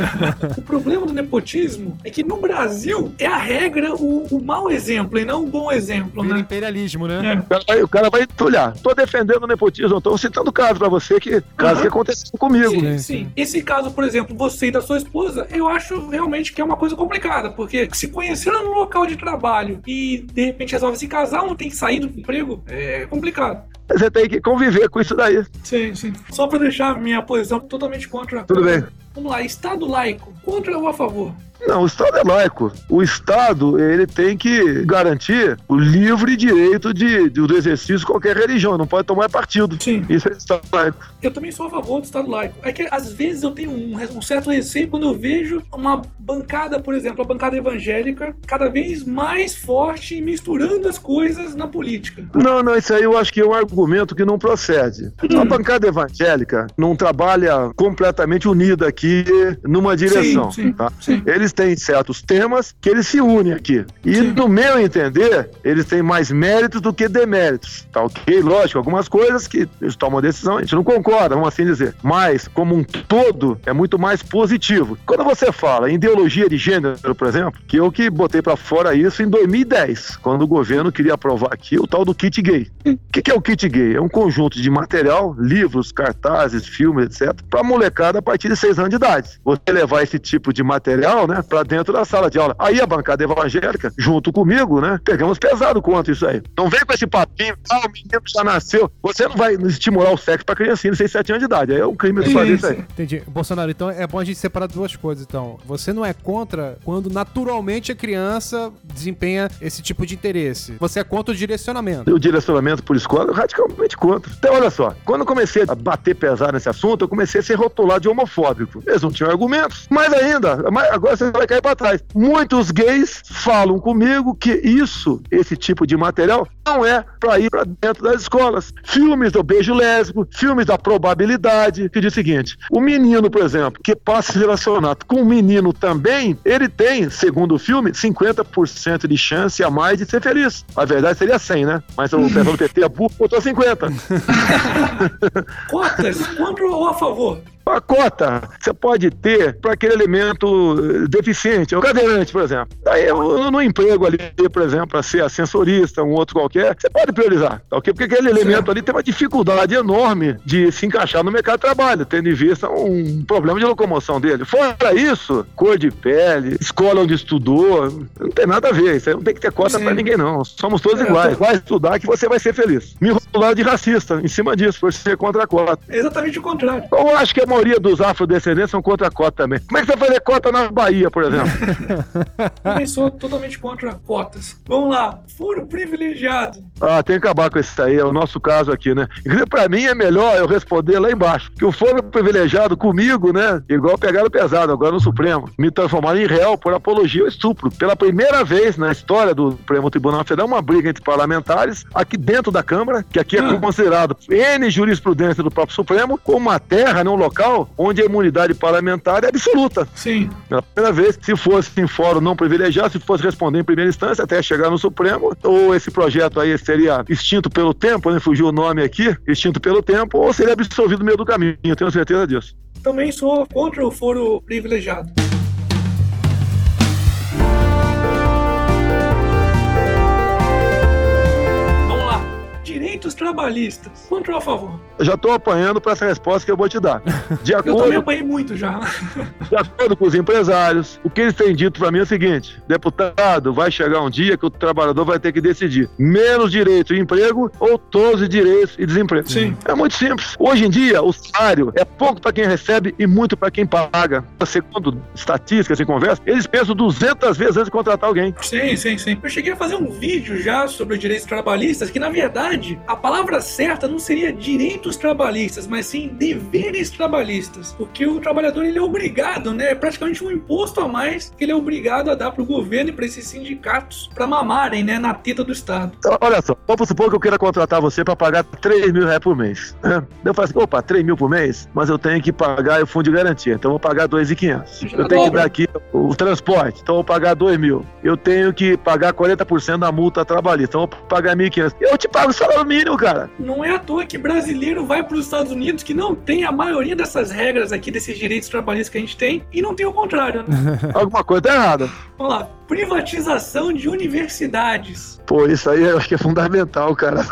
[SPEAKER 1] o problema do nepotismo é que no Brasil é a regra o, o mau exemplo e não o bom exemplo, né?
[SPEAKER 3] imperialismo, né? É.
[SPEAKER 2] O, cara vai, o cara vai olhar. Tô defendendo o nepotismo, tô citando caso pra você que caso uhum. que aconteceu comigo.
[SPEAKER 1] Sim, sim. Esse caso, por exemplo, você e da sua esposa, eu acho realmente que é uma coisa complicada, porque se conheceram no local de trabalho e de repente resolve se casar, um tem que sair do emprego, é complicado.
[SPEAKER 2] Você tem que conviver com isso daí.
[SPEAKER 1] Sim, sim. Só pra deixar minha posição totalmente contra.
[SPEAKER 2] Tudo bem.
[SPEAKER 1] Vamos lá, Estado laico, contra ou a favor?
[SPEAKER 2] Não, o Estado é laico. O Estado, ele tem que garantir o livre direito de, de, do exercício de qualquer religião, não pode tomar partido.
[SPEAKER 1] Sim.
[SPEAKER 2] Isso é Estado laico.
[SPEAKER 1] Eu também sou a favor do Estado laico. É que às vezes eu tenho um, um certo receio quando eu vejo uma bancada, por exemplo, a bancada evangélica, cada vez mais forte misturando as coisas na política.
[SPEAKER 2] Não, não, isso aí eu acho que é um argumento que não procede. Hum. A bancada evangélica não trabalha completamente unida aqui numa direção. Sim, sim, tá? sim. Eles têm certos temas que eles se unem aqui. E, Sim. no meu entender, eles têm mais méritos do que deméritos. Tá ok? Lógico, algumas coisas que eles tomam decisão, a gente não concorda, vamos assim dizer. Mas, como um todo, é muito mais positivo. Quando você fala em ideologia de gênero, por exemplo, que eu que botei para fora isso em 2010, quando o governo queria aprovar aqui o tal do kit gay. O que, que é o kit gay? É um conjunto de material, livros, cartazes, filmes, etc., para molecada a partir de 6 anos de idade. Você levar esse tipo de material, né, para dentro da sala de aula. Aí a bancada evangélica, junto comigo, né, pegamos pesado quanto isso aí. Não vem com esse papinho, ah, o menino já nasceu. Você não vai estimular o sexo pra criancinha de 6, 7 anos de idade. Aí é um crime de fazer isso aí.
[SPEAKER 3] Entendi. Bolsonaro, então é bom a gente separar duas coisas, então. Você não é contra quando naturalmente a criança desempenha esse tipo de interesse. Você é contra o direcionamento.
[SPEAKER 2] O direcionamento por escola, radicalmente contra. Então, olha só, quando eu comecei a bater pesado nesse assunto, eu comecei a ser rotulado de homofóbico. Eles não tinham argumentos. Mais ainda, agora você vai cair pra trás. Muitos gays falam comigo que isso, esse tipo de material, não é para ir para dentro das escolas. Filmes do beijo lésbico, filmes da probabilidade, que diz o seguinte: o menino, por exemplo, que passa a se relacionar com um menino também, ele tem, segundo o filme, 50% de chance a mais de ser feliz. A verdade seria 100, né? Mas o pessoal do PT é burro, botou 50.
[SPEAKER 1] Cotas, contra ou a favor?
[SPEAKER 2] A cota você pode ter para aquele elemento eh, deficiente, o cadeirante, por exemplo. Aí, no emprego ali, por exemplo, para ser ascensorista, um outro qualquer, você pode priorizar, tá ok? Porque aquele elemento ali tem uma dificuldade enorme de se encaixar no mercado de trabalho, tendo em vista um problema de locomoção dele. Fora isso, cor de pele, escola onde estudou, não tem nada a ver. Isso aí não tem que ter cota para ninguém, não. Somos todos é, iguais. Vai estudar que você vai ser feliz. Me rotular de racista em cima disso, por ser contra a cota.
[SPEAKER 1] exatamente o contrário.
[SPEAKER 2] Eu acho que é maioria dos afrodescendentes são contra a cota também. Como é que você vai fazer cota na Bahia, por exemplo?
[SPEAKER 1] também sou totalmente contra cotas. Vamos lá, furo privilegiado.
[SPEAKER 2] Ah, tem que acabar com isso aí, é o nosso caso aqui, né? Inclusive, pra mim é melhor eu responder lá embaixo. Que o foro privilegiado comigo, né? Igual pegaram pesado agora no Supremo. Me transformaram em réu por apologia ao estupro. Pela primeira vez na história do Supremo Tribunal Federal, uma briga entre parlamentares aqui dentro da Câmara, que aqui é ah. considerado N jurisprudência do próprio Supremo, como uma terra, né, um local onde a imunidade parlamentar é absoluta.
[SPEAKER 1] Sim.
[SPEAKER 2] Pela primeira vez, se fosse em fórum não privilegiado, se fosse responder em primeira instância até chegar no Supremo, ou esse projeto aí seria extinto pelo tempo, né? Fugiu o nome aqui, extinto pelo tempo, ou seria absolvido no meio do caminho, eu tenho certeza disso.
[SPEAKER 1] Também sou contra o foro privilegiado. Direitos trabalhistas. Contra a favor?
[SPEAKER 2] Eu já estou apanhando para essa resposta que eu vou te dar.
[SPEAKER 1] De acordo, eu também apanhei muito já.
[SPEAKER 2] De acordo com os empresários, o que eles têm dito para mim é o seguinte: deputado, vai chegar um dia que o trabalhador vai ter que decidir menos direito e emprego ou todos os direitos e desemprego.
[SPEAKER 1] Sim.
[SPEAKER 2] É muito simples. Hoje em dia, o salário é pouco para quem recebe e muito para quem paga. Segundo estatísticas e conversa, eles pensam 200 vezes antes de contratar alguém.
[SPEAKER 1] Sim, sim, sim. Eu cheguei a fazer um vídeo já sobre direitos trabalhistas que, na verdade, a palavra certa não seria direitos trabalhistas, mas sim deveres trabalhistas, porque o trabalhador ele é obrigado, né? É praticamente um imposto a mais que ele é obrigado a dar para o governo e para esses sindicatos para mamarem, né, na teta do Estado.
[SPEAKER 2] Então, olha só, vamos supor que eu queira contratar você para pagar 3 mil reais por mês. Eu falo assim, opa, 3 mil por mês, mas eu tenho que pagar o fundo de garantia, então eu vou pagar 2.500. Eu tenho que dar aqui o transporte, então eu vou pagar 2 mil. Eu tenho que pagar 40% da multa trabalhista, então eu vou pagar 1.500. Eu te pago o salário cara.
[SPEAKER 1] Não é à toa que brasileiro vai para os Estados Unidos que não tem a maioria dessas regras aqui, desses direitos trabalhistas que a gente tem, e não tem o contrário, né?
[SPEAKER 2] Alguma coisa tá errada.
[SPEAKER 1] Vamos lá. Privatização de universidades.
[SPEAKER 2] Pô, isso aí eu acho que é fundamental, cara.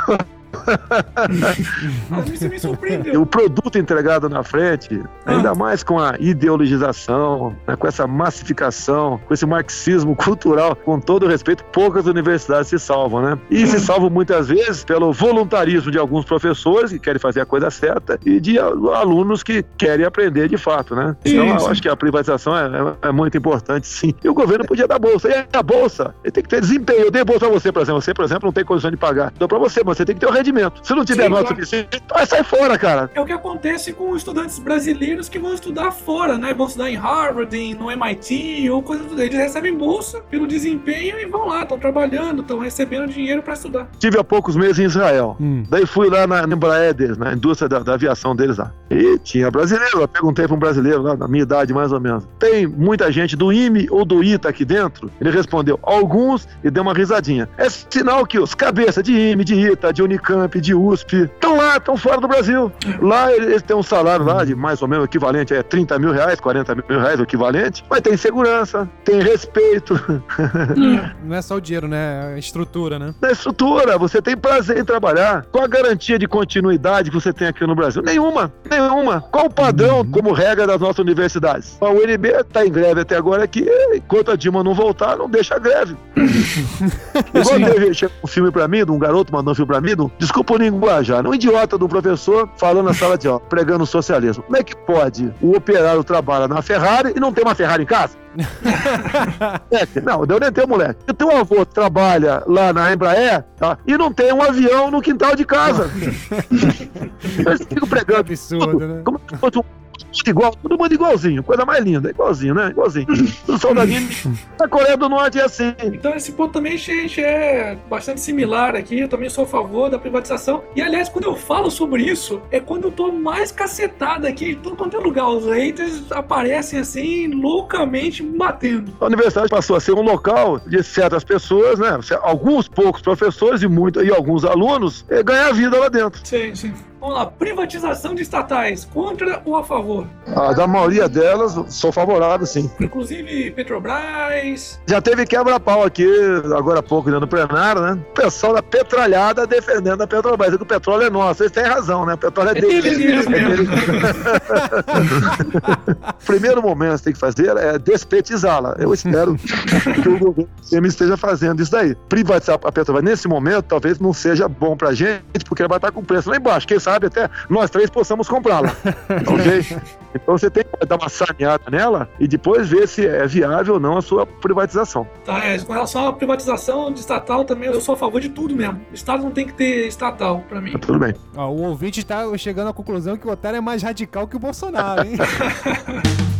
[SPEAKER 2] Me surpreendeu. O produto entregado na frente, ainda ah. mais com a ideologização, né, com essa massificação, com esse marxismo cultural, com todo respeito, poucas universidades se salvam, né? E se salvam muitas vezes pelo voluntarismo de alguns professores que querem fazer a coisa certa e de alunos que querem aprender de fato, né? Então, eu acho que a privatização é, é, é, muito importante, sim. E o governo podia dar bolsa. E a bolsa? Ele tem que ter desempenho. Eu dei bolsa pra você, por exemplo. Você, por exemplo, não tem condição de pagar. Dou pra você, mas você tem que ter o rendimento. Se não tiver sim, nota claro. suficiente, vai sair fora, cara.
[SPEAKER 1] É o que acontece com estudantes brasileiros que vão estudar fora, né? Vão estudar em Harvard, em, no MIT ou coisa do Eles recebem bolsa pelo desempenho e vão lá, estão trabalhando, estão recebendo dinheiro para estudar.
[SPEAKER 2] Tive há poucos meses em Israel. Hum. Daí fui lá na Embraer, na indústria da, da, aviação deles lá. E tinha brasileiro. Eu perguntei para um brasileiro lá, na minha idade mais ou menos. Tem muita gente do IME ou do ITA aqui dentro? Ele respondeu, alguns, e deu uma risadinha. É sinal que os cabeças de IME, de ITA, de Unicamp, de USP, estão lá, estão fora do Brasil. Lá eles têm um salário lá de mais ou menos equivalente a 30 mil reais, 40 mil reais o equivalente, mas tem segurança, tem respeito.
[SPEAKER 3] Não é só o dinheiro, né? É a estrutura, né?
[SPEAKER 2] É estrutura, você tem prazer em trabalhar. Qual a garantia de continuidade que você tem aqui no Brasil? Nenhuma, nenhuma. Qual o padrão uhum. como regra das nossas universidades? A UNB está em greve até agora aqui, enquanto a Dilma não voltar, não deixa a greve. Igual teve um filme pra mim, de um garoto mandou um filme pra mim, do, desculpa o linguajar, um idiota do professor falando na sala de aula, pregando socialismo. Como é que pode o operário trabalha na Ferrari e não tem uma Ferrari em casa? é, não, eu nem tenho moleque. E teu avô trabalha lá na Embraer tá? e não tem um avião no quintal de casa. eu fico pregando. Que absurdo, né? Como se fosse um igual, todo mundo igualzinho, coisa mais linda, igualzinho, né? Igualzinho. Os soldadinhos na Coreia do Norte é assim.
[SPEAKER 1] Então esse ponto também, gente, é bastante similar aqui. Eu também sou a favor da privatização. E aliás, quando eu falo sobre isso, é quando eu tô mais cacetado aqui em tudo quanto é lugar. Os haters aparecem assim, loucamente batendo.
[SPEAKER 2] A universidade passou a ser um local de certas pessoas, né? Alguns poucos professores e, muito, e alguns alunos é, ganhar vida lá dentro.
[SPEAKER 1] Sim, sim. Vamos lá, privatização de estatais, contra ou a favor?
[SPEAKER 2] Ah, da maioria delas, sou favorável, sim.
[SPEAKER 1] Inclusive Petrobras.
[SPEAKER 2] Já teve quebra-pau aqui, agora há pouco, no plenário, né? O pessoal da petralhada defendendo a Petrobras. que o petróleo é nosso. Eles têm razão, né? O petróleo é, é deles. o primeiro momento que tem que fazer é despetizá-la. Eu espero que o governo esteja fazendo isso daí. Privatizar a Petrobras nesse momento talvez não seja bom pra gente, porque ela vai estar com preço lá embaixo. Quem sabe sabe até nós três possamos comprá-la. ok? Então você tem que dar uma saneada nela e depois ver se é viável ou não a sua privatização.
[SPEAKER 1] Tá, é, com relação à privatização de estatal também, eu sou a favor de tudo mesmo. O Estado não tem que ter estatal, pra mim. Tá
[SPEAKER 2] tudo bem.
[SPEAKER 3] Ó, o ouvinte está chegando à conclusão que o Otário é mais radical que o Bolsonaro, hein?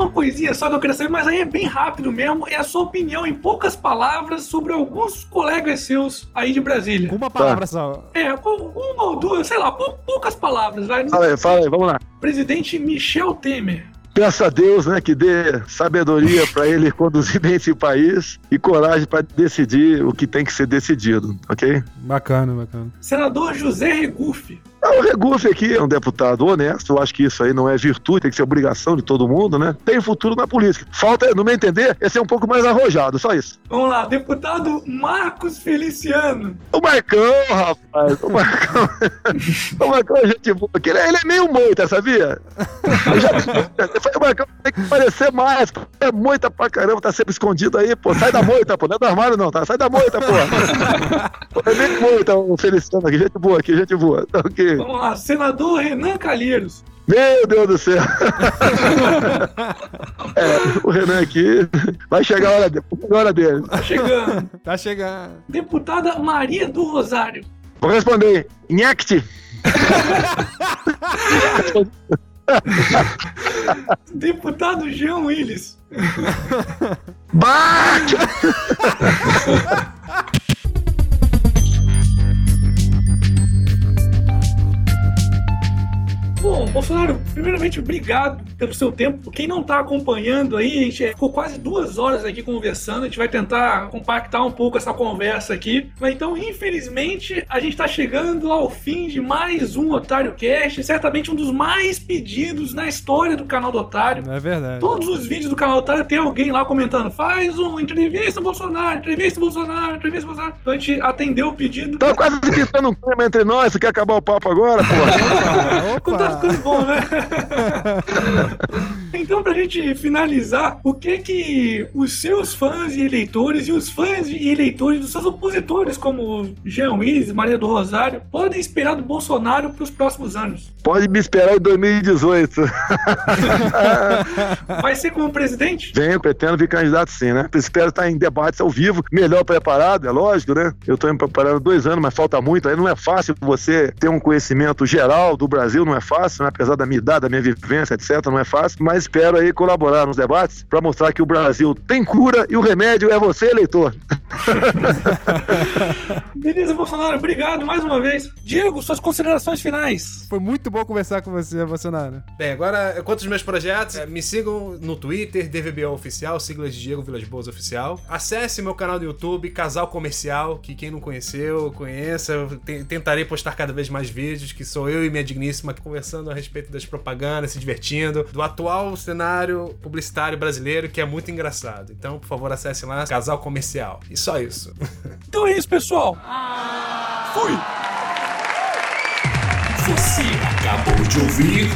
[SPEAKER 1] uma coisinha só que eu queria saber, mas aí é bem rápido mesmo. É a sua opinião em poucas palavras sobre alguns colegas seus aí de Brasília.
[SPEAKER 3] Uma palavra tá. só.
[SPEAKER 1] É, uma ou duas, sei lá, poucas palavras. Vai.
[SPEAKER 2] Fala aí, fala aí, vamos lá.
[SPEAKER 1] Presidente Michel Temer.
[SPEAKER 2] Peço a Deus né, que dê sabedoria para ele conduzir bem esse país e coragem para decidir o que tem que ser decidido, ok?
[SPEAKER 3] Bacana, bacana.
[SPEAKER 1] Senador José Regufe.
[SPEAKER 2] Ah, o Regufe aqui é um deputado honesto, eu acho que isso aí não é virtude, tem que ser obrigação de todo mundo, né? Tem futuro na política. Falta, no meu entender, é ser um pouco mais arrojado, só isso.
[SPEAKER 1] Vamos lá, deputado Marcos Feliciano.
[SPEAKER 2] O Marcão, rapaz, o Marcão. o Marcão é gente boa, ele é, ele é meio moita, sabia? Eu já, o Marcão tem que parecer mais, é moita pra caramba, tá sempre escondido aí, pô, sai da moita, pô, não é do armário não, tá? Sai da moita, pô. é meio moita o Feliciano aqui, gente boa aqui, gente boa, tá ok.
[SPEAKER 1] Vamos lá, senador Renan Calheiros.
[SPEAKER 2] Meu Deus do céu! é, o Renan aqui vai chegar a hora, de, a hora dele.
[SPEAKER 1] Tá chegando.
[SPEAKER 3] tá chegando.
[SPEAKER 1] Deputada Maria do Rosário.
[SPEAKER 2] Vou responder. Inhecte.
[SPEAKER 1] Deputado Jean Willis.
[SPEAKER 2] Bate!
[SPEAKER 1] Bom, Bolsonaro, primeiramente, obrigado pelo seu tempo. Quem não tá acompanhando aí, a gente ficou quase duas horas aqui conversando. A gente vai tentar compactar um pouco essa conversa aqui. Mas então, infelizmente, a gente tá chegando ao fim de mais um Otário Cast. Certamente um dos mais pedidos na história do canal do Otário.
[SPEAKER 3] É verdade.
[SPEAKER 1] Todos os vídeos do canal do Otário tem alguém lá comentando: faz um entrevista Bolsonaro, entrevista Bolsonaro, entrevista Bolsonaro. Então a gente atendeu o pedido.
[SPEAKER 2] Tá quase pintando um clima entre nós. Você quer acabar o papo agora,
[SPEAKER 1] porra? Opa, opa. Tá ficando bom, né? então, pra gente finalizar, o que que os seus fãs e eleitores e os fãs e eleitores dos seus opositores, como Jean Willis, Maria do Rosário, podem esperar do Bolsonaro pros próximos anos?
[SPEAKER 2] Pode me esperar em 2018.
[SPEAKER 1] Vai ser como presidente?
[SPEAKER 2] Venho, pretendo vir candidato sim, né? Espero estar em debates ao vivo, melhor preparado, é lógico, né? Eu estou me preparando dois anos, mas falta muito. Aí não é fácil você ter um conhecimento geral do Brasil, não é fácil, né? apesar da minha idade, da minha vivência, etc. Não é fácil, mas espero aí colaborar nos debates para mostrar que o Brasil tem cura e o remédio é você, eleitor.
[SPEAKER 1] Beleza, Bolsonaro, obrigado mais uma vez. Diego, suas considerações finais.
[SPEAKER 3] Foi muito bom conversar com você, Bolsonaro. Bem, agora, quanto aos meus projetos, é, me sigam no Twitter, DVBO Oficial, siglas de Diego Vilas Boas Oficial. Acesse meu canal do YouTube, Casal Comercial, que quem não conheceu, conheça. Eu tentarei postar cada vez mais vídeos, que sou eu e minha digníssima conversando a respeito das propagandas, se divertindo, do atual cenário publicitário brasileiro, que é muito engraçado. Então, por favor, acesse lá, Casal Comercial. E só isso.
[SPEAKER 1] Então é isso, pessoal. Fui!
[SPEAKER 4] Você acabou de ouvir